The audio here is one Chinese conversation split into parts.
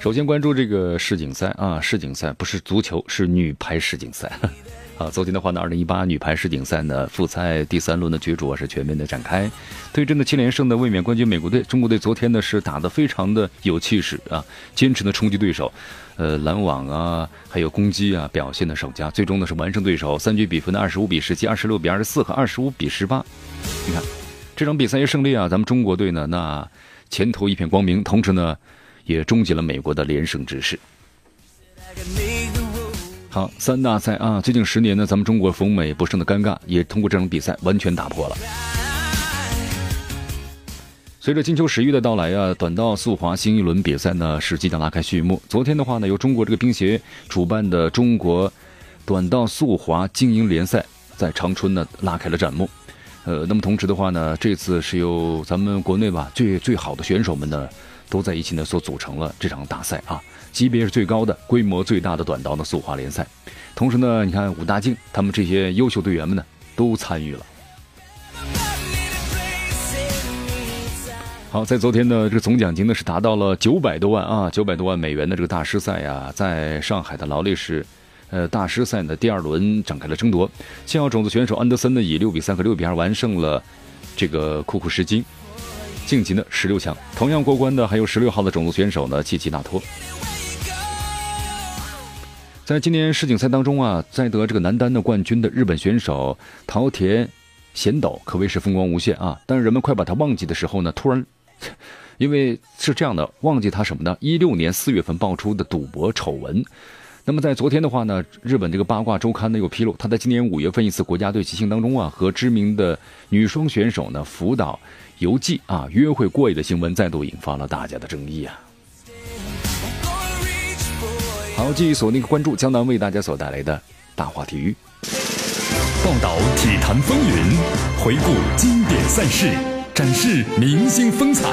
首先关注这个世锦赛啊，世锦赛不是足球，是女排世锦赛。啊，昨天的话呢，二零一八女排世锦赛呢，复赛第三轮的角逐啊是全面的展开。对阵的七连胜的卫冕冠军美国队，中国队昨天呢是打得非常的有气势啊，坚持的冲击对手，呃，拦网啊，还有攻击啊，表现的首佳，最终呢是完胜对手，三局比分的二十五比十七、二十六比二十四和二十五比十八。你看这场比赛一胜利啊，咱们中国队呢那前途一片光明，同时呢。也终结了美国的连胜之势。好，三大赛啊，最近十年呢，咱们中国逢美不胜的尴尬，也通过这场比赛完全打破了。随着金秋十月的到来啊，短道速滑新一轮比赛呢是即将拉开序幕。昨天的话呢，由中国这个冰协主办的中国短道速滑精英联赛在长春呢拉开了战幕。呃，那么同时的话呢，这次是由咱们国内吧最最好的选手们呢。都在一起呢，所组成了这场大赛啊，级别是最高的、规模最大的短道的速滑联赛。同时呢，你看武大靖他们这些优秀队员们呢，都参与了。好，在昨天呢，这个总奖金呢是达到了九百多万啊，九百多万美元的这个大师赛呀，在上海的劳力士，呃，大师赛呢第二轮展开了争夺。七号种子选手安德森呢以六比三和六比二完胜了这个库库什金。晋级呢十六强，同样过关的还有十六号的种子选手呢，契奇纳托。在今年世锦赛当中啊，在得这个男单的冠军的日本选手桃田贤斗可谓是风光无限啊。但是人们快把他忘记的时候呢，突然，因为是这样的，忘记他什么呢？一六年四月份爆出的赌博丑闻。那么在昨天的话呢，日本这个八卦周刊呢又披露，他在今年五月份一次国家队骑行当中啊，和知名的女双选手呢福岛。游记啊，约会过夜的新闻再度引发了大家的争议啊！好，继续锁定关注江南为大家所带来的大话体育，报道体坛风云，回顾经典赛事，展示明星风采，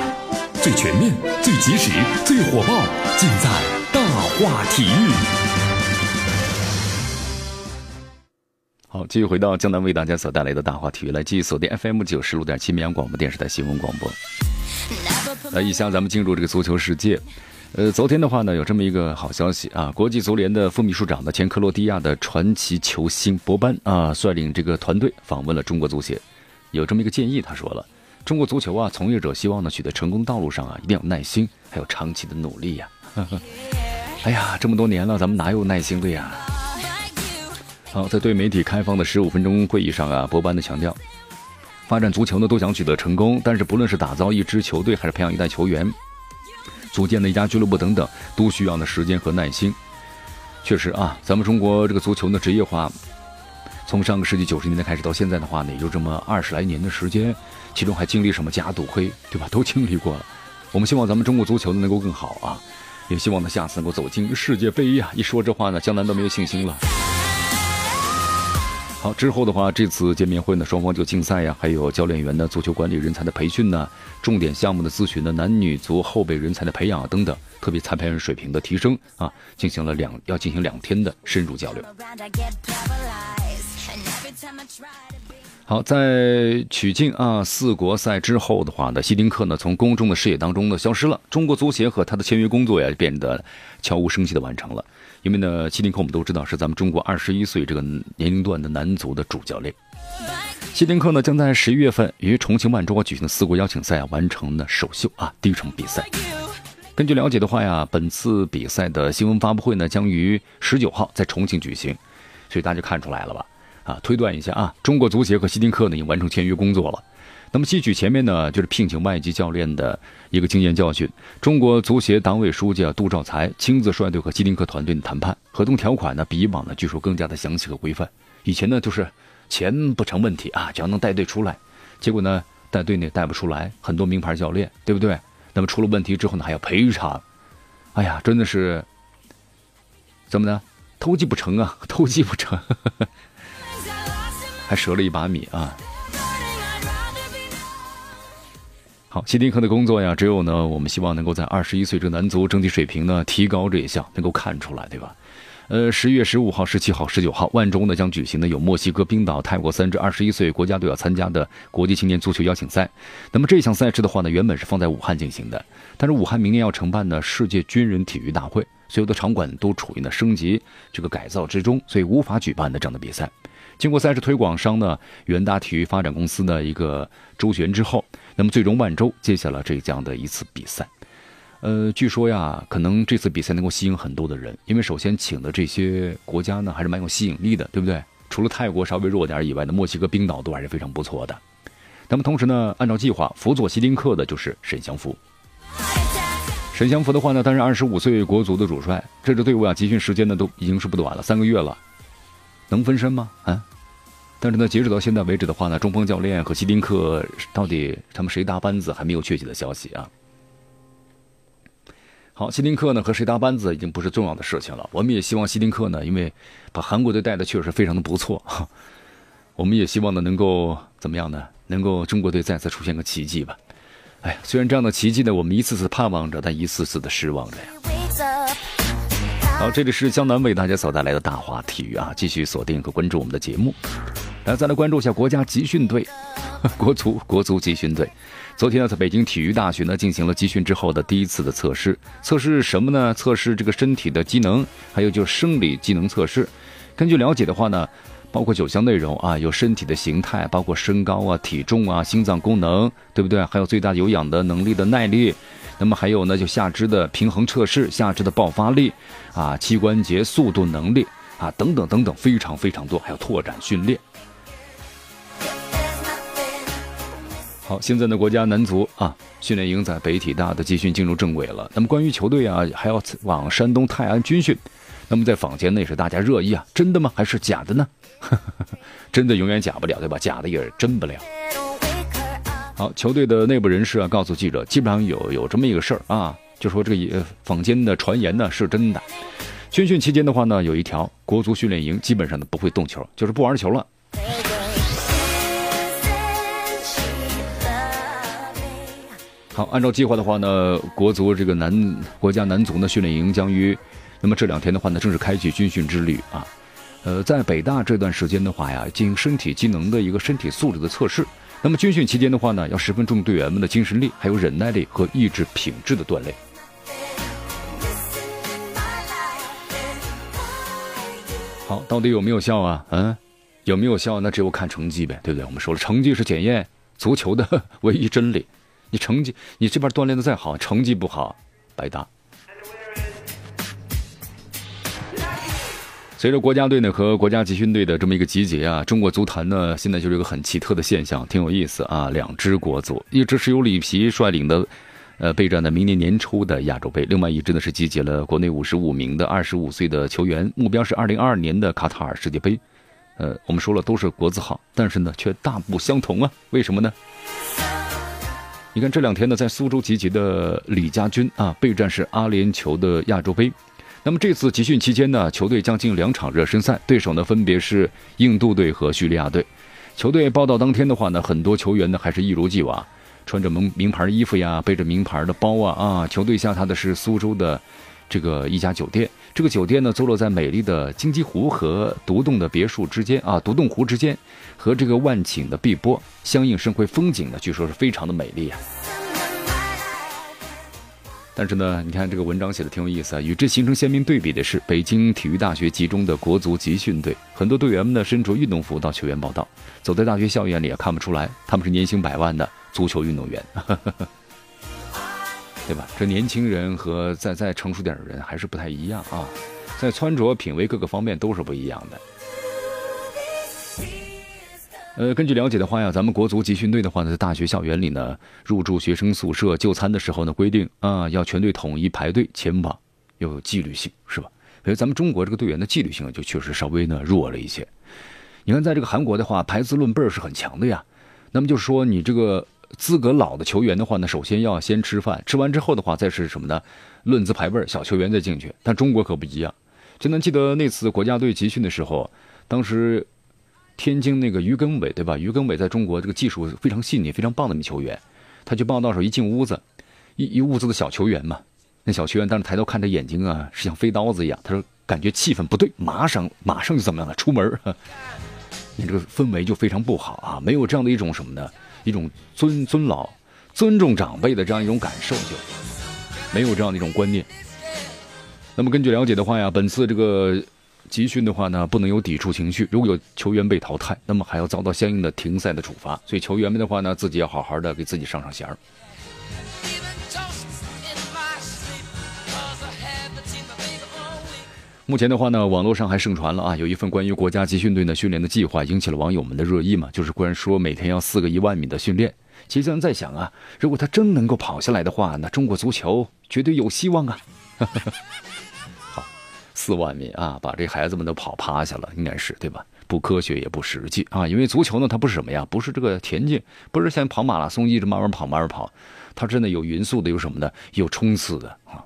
最全面、最及时、最火爆，尽在大话体育。好，继续回到江南为大家所带来的大话体育，来继续锁定 FM 九十六点七绵阳广播电视台新闻广播。来，以下咱们进入这个足球世界。呃，昨天的话呢，有这么一个好消息啊，国际足联的副秘书长的前克罗地亚的传奇球星博班啊，率领这个团队访问了中国足协，有这么一个建议，他说了，中国足球啊，从业者希望呢取得成功道路上啊，一定要耐心，还有长期的努力呀。哎呀，这么多年了，咱们哪有耐心的呀？好，在对媒体开放的十五分钟会议上啊，博班的强调，发展足球呢都想取得成功，但是不论是打造一支球队，还是培养一代球员，组建的一家俱乐部等等，都需要的时间和耐心。确实啊，咱们中国这个足球的职业化，从上个世纪九十年代开始到现在的话呢，也就这么二十来年的时间，其中还经历什么假赌亏，对吧？都经历过了。我们希望咱们中国足球呢能够更好啊，也希望呢下次能够走进世界杯呀。一说这话呢，江南都没有信心了。好，之后的话，这次见面会呢，双方就竞赛呀，还有教练员的足球管理人才的培训呢，重点项目的咨询呢，男女足后备人才的培养等等，特别裁判员水平的提升啊，进行了两要进行两天的深入交流。好，在曲靖啊四国赛之后的话呢，希丁克呢从公众的视野当中呢消失了，中国足协和他的签约工作呀变得悄无声息的完成了。因为呢，希丁克我们都知道是咱们中国二十一岁这个年龄段的男足的主教练。希丁克呢将在十一月份于重庆万州举行的四国邀请赛啊完成了首秀啊第一场比赛。根据了解的话呀，本次比赛的新闻发布会呢将于十九号在重庆举行，所以大家看出来了吧？啊，推断一下啊，中国足协和希丁克呢已经完成签约工作了。那么吸取前面呢，就是聘请外籍教练的一个经验教训。中国足协党委书记啊杜兆才亲自率队和希丁克团队的谈判，合同条款呢比以往呢据说更加的详细和规范。以前呢就是钱不成问题啊，只要能带队出来，结果呢带队呢带不出来，很多名牌教练，对不对？那么出了问题之后呢还要赔偿，哎呀，真的是怎么呢？偷鸡不成啊，偷鸡不成，还折了一把米啊。好，希丁克的工作呀，只有呢，我们希望能够在二十一岁这男足整体水平呢提高这一项能够看出来，对吧？呃，十月十五号、十七号、十九号，万州呢将举行的有墨西哥、冰岛、泰国三支二十一岁国家队要参加的国际青年足球邀请赛。那么这项赛事的话呢，原本是放在武汉进行的，但是武汉明年要承办呢世界军人体育大会，所有的场馆都处于呢升级这个改造之中，所以无法举办的这样的比赛。经过赛事推广商呢远大体育发展公司的一个周旋之后，那么最终万州接下了这样的一次比赛。呃，据说呀，可能这次比赛能够吸引很多的人，因为首先请的这些国家呢，还是蛮有吸引力的，对不对？除了泰国稍微弱点以外呢，墨西哥、冰岛都还是非常不错的。那么同时呢，按照计划辅佐希丁克的就是沈祥福。沈祥福的话呢，担任二十五岁国足的主帅，这支队伍啊，集训时间呢都已经是不短了，三个月了，能分身吗？啊？但是呢，截止到现在为止的话呢，中锋教练和希丁克到底他们谁搭班子，还没有确切的消息啊。好，希丁克呢和谁搭班子已经不是重要的事情了。我们也希望希丁克呢，因为把韩国队带的确实非常的不错，我们也希望呢能够怎么样呢？能够中国队再次出现个奇迹吧。哎呀，虽然这样的奇迹呢，我们一次次盼望着，但一次次的失望着呀。好，这里是江南为大家所带来的大话体育啊，继续锁定和关注我们的节目。来，再来关注一下国家集训队，国足国足集训队。昨天呢，在北京体育大学呢进行了集训之后的第一次的测试，测试什么呢？测试这个身体的机能，还有就是生理机能测试。根据了解的话呢，包括九项内容啊，有身体的形态，包括身高啊、体重啊、心脏功能，对不对？还有最大有氧的能力的耐力，那么还有呢，就下肢的平衡测试、下肢的爆发力啊、膝关节速度能力啊等等等等，非常非常多，还有拓展训练。好，现在呢，国家男足啊训练营在北体大的集训进入正轨了。那么关于球队啊，还要往山东泰安军训。那么在坊间内是大家热议啊，真的吗？还是假的呢？真的永远假不了，对吧？假的也是真不了。好，球队的内部人士啊告诉记者，基本上有有这么一个事儿啊，就说这个坊间的传言呢是真的。军训期间的话呢，有一条国足训练营基本上呢不会动球，就是不玩球了。好，按照计划的话呢，国足这个男国家男足的训练营将于，那么这两天的话呢，正式开启军训之旅啊。呃，在北大这段时间的话呀，进行身体机能的一个身体素质的测试。那么军训期间的话呢，要十分注重队员们的精神力、还有忍耐力和意志品质的锻炼。好，到底有没有效啊？嗯，有没有效？那只有看成绩呗，对不对？我们说了，成绩是检验足球的 唯一真理。你成绩，你这边锻炼的再好，成绩不好，白搭。随着国家队呢和国家集训队的这么一个集结啊，中国足坛呢现在就是一个很奇特的现象，挺有意思啊。两支国足，一支是由里皮率领的，呃，备战的明年年初的亚洲杯；另外一支呢是集结了国内五十五名的二十五岁的球员，目标是二零二二年的卡塔尔世界杯。呃，我们说了都是国字号，但是呢却大不相同啊，为什么呢？你看这两天呢，在苏州集结的李家军啊，备战是阿联酋的亚洲杯。那么这次集训期间呢，球队将进两场热身赛，对手呢分别是印度队和叙利亚队。球队报道当天的话呢，很多球员呢还是一如既往，穿着名名牌衣服呀，背着名牌的包啊啊。球队下榻的是苏州的这个一家酒店，这个酒店呢坐落在美丽的金鸡湖和独栋的别墅之间啊，独栋湖之间。和这个万顷的碧波相映生辉，风景呢，据说是非常的美丽啊。但是呢，你看这个文章写的挺有意思啊。与之形成鲜明对比的是，北京体育大学集中的国足集训队，很多队员们呢身着运动服到球员报道，走在大学校园里也看不出来他们是年薪百万的足球运动员，对吧？这年轻人和再再成熟点的人还是不太一样啊，在穿着品味各个方面都是不一样的。呃，根据了解的话呀，咱们国足集训队的话呢，在大学校园里呢，入住学生宿舍就餐的时候呢，规定啊，要全队统一排队前往，要有纪律性，是吧？所以咱们中国这个队员的纪律性就确实稍微呢弱了一些。你看，在这个韩国的话，排资论辈儿是很强的呀。那么就是说，你这个资格老的球员的话呢，首先要先吃饭，吃完之后的话，再是什么呢？论资排辈儿，小球员再进去。但中国可不一样，就能记得那次国家队集训的时候，当时天津那个于根伟对吧？于根伟在中国这个技术非常细腻、非常棒的一名球员，他去报道时候一进屋子，一一屋子的小球员嘛，那小球员当时抬头看着眼睛啊，是像飞刀子一样。他说感觉气氛不对，马上马上就怎么样了？出门，你这个氛围就非常不好啊，没有这样的一种什么呢？一种尊尊老、尊重长辈的这样一种感受，就没有这样的一种观念。那么根据了解的话呀，本次这个集训的话呢，不能有抵触情绪。如果有球员被淘汰，那么还要遭到相应的停赛的处罚。所以球员们的话呢，自己要好好的给自己上上弦儿。目前的话呢，网络上还盛传了啊，有一份关于国家集训队呢训练的计划，引起了网友们的热议嘛。就是然说每天要四个一万米的训练。其实咱在想啊，如果他真能够跑下来的话，那中国足球绝对有希望啊。四万米啊，把这孩子们都跑趴下了，应该是对吧？不科学也不实际啊，因为足球呢，它不是什么呀，不是这个田径，不是像跑马拉松一直慢慢跑慢慢跑，它真的有匀速的，有什么的，有冲刺的啊。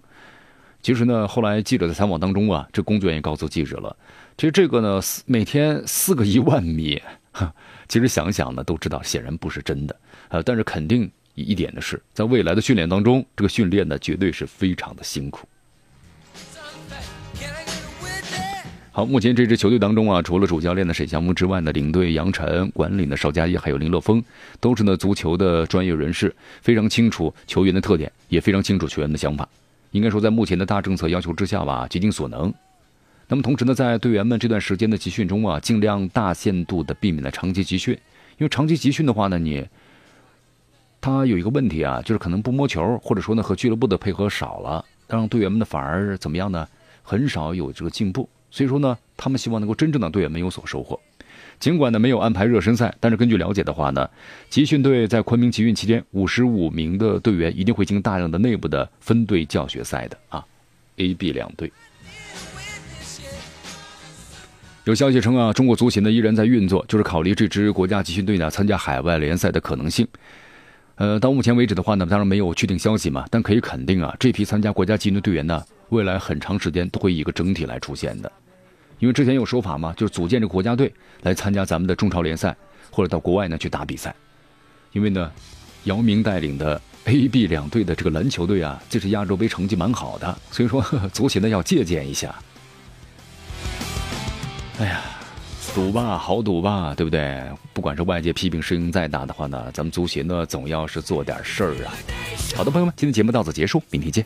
其实呢，后来记者在采访当中啊，这工作人员告诉记者了，其实这个呢，每天四个一万米，其实想想呢，都知道显然不是真的呃，但是肯定一点的是，在未来的训练当中，这个训练呢，绝对是非常的辛苦。好，目前这支球队当中啊，除了主教练的沈祥木之外呢，领队杨晨、管理的邵佳一还有林乐峰，都是呢足球的专业人士，非常清楚球员的特点，也非常清楚球员的想法。应该说，在目前的大政策要求之下吧，竭尽所能。那么同时呢，在队员们这段时间的集训中啊，尽量大限度的避免了长期集训，因为长期集训的话呢，你他有一个问题啊，就是可能不摸球，或者说呢和俱乐部的配合少了，让队员们呢反而怎么样呢？很少有这个进步。所以说呢，他们希望能够真正的队员们有所收获。尽管呢没有安排热身赛，但是根据了解的话呢，集训队在昆明集训期间，五十五名的队员一定会经大量的内部的分队教学赛的啊，A、B 两队。有消息称啊，中国足协呢依然在运作，就是考虑这支国家集训队呢参加海外联赛的可能性。呃，到目前为止的话呢，当然没有确定消息嘛，但可以肯定啊，这批参加国家集训的队员呢，未来很长时间都会以一个整体来出现的。因为之前有说法嘛，就是组建这个国家队来参加咱们的中超联赛，或者到国外呢去打比赛。因为呢，姚明带领的 A、B 两队的这个篮球队啊，这是亚洲杯成绩蛮好的，所以说足协呢要借鉴一下。哎呀，赌吧，好赌吧，对不对？不管是外界批评声音再大的话呢，咱们足协呢总要是做点事儿啊。好的，朋友们，今天节目到此结束，明天见。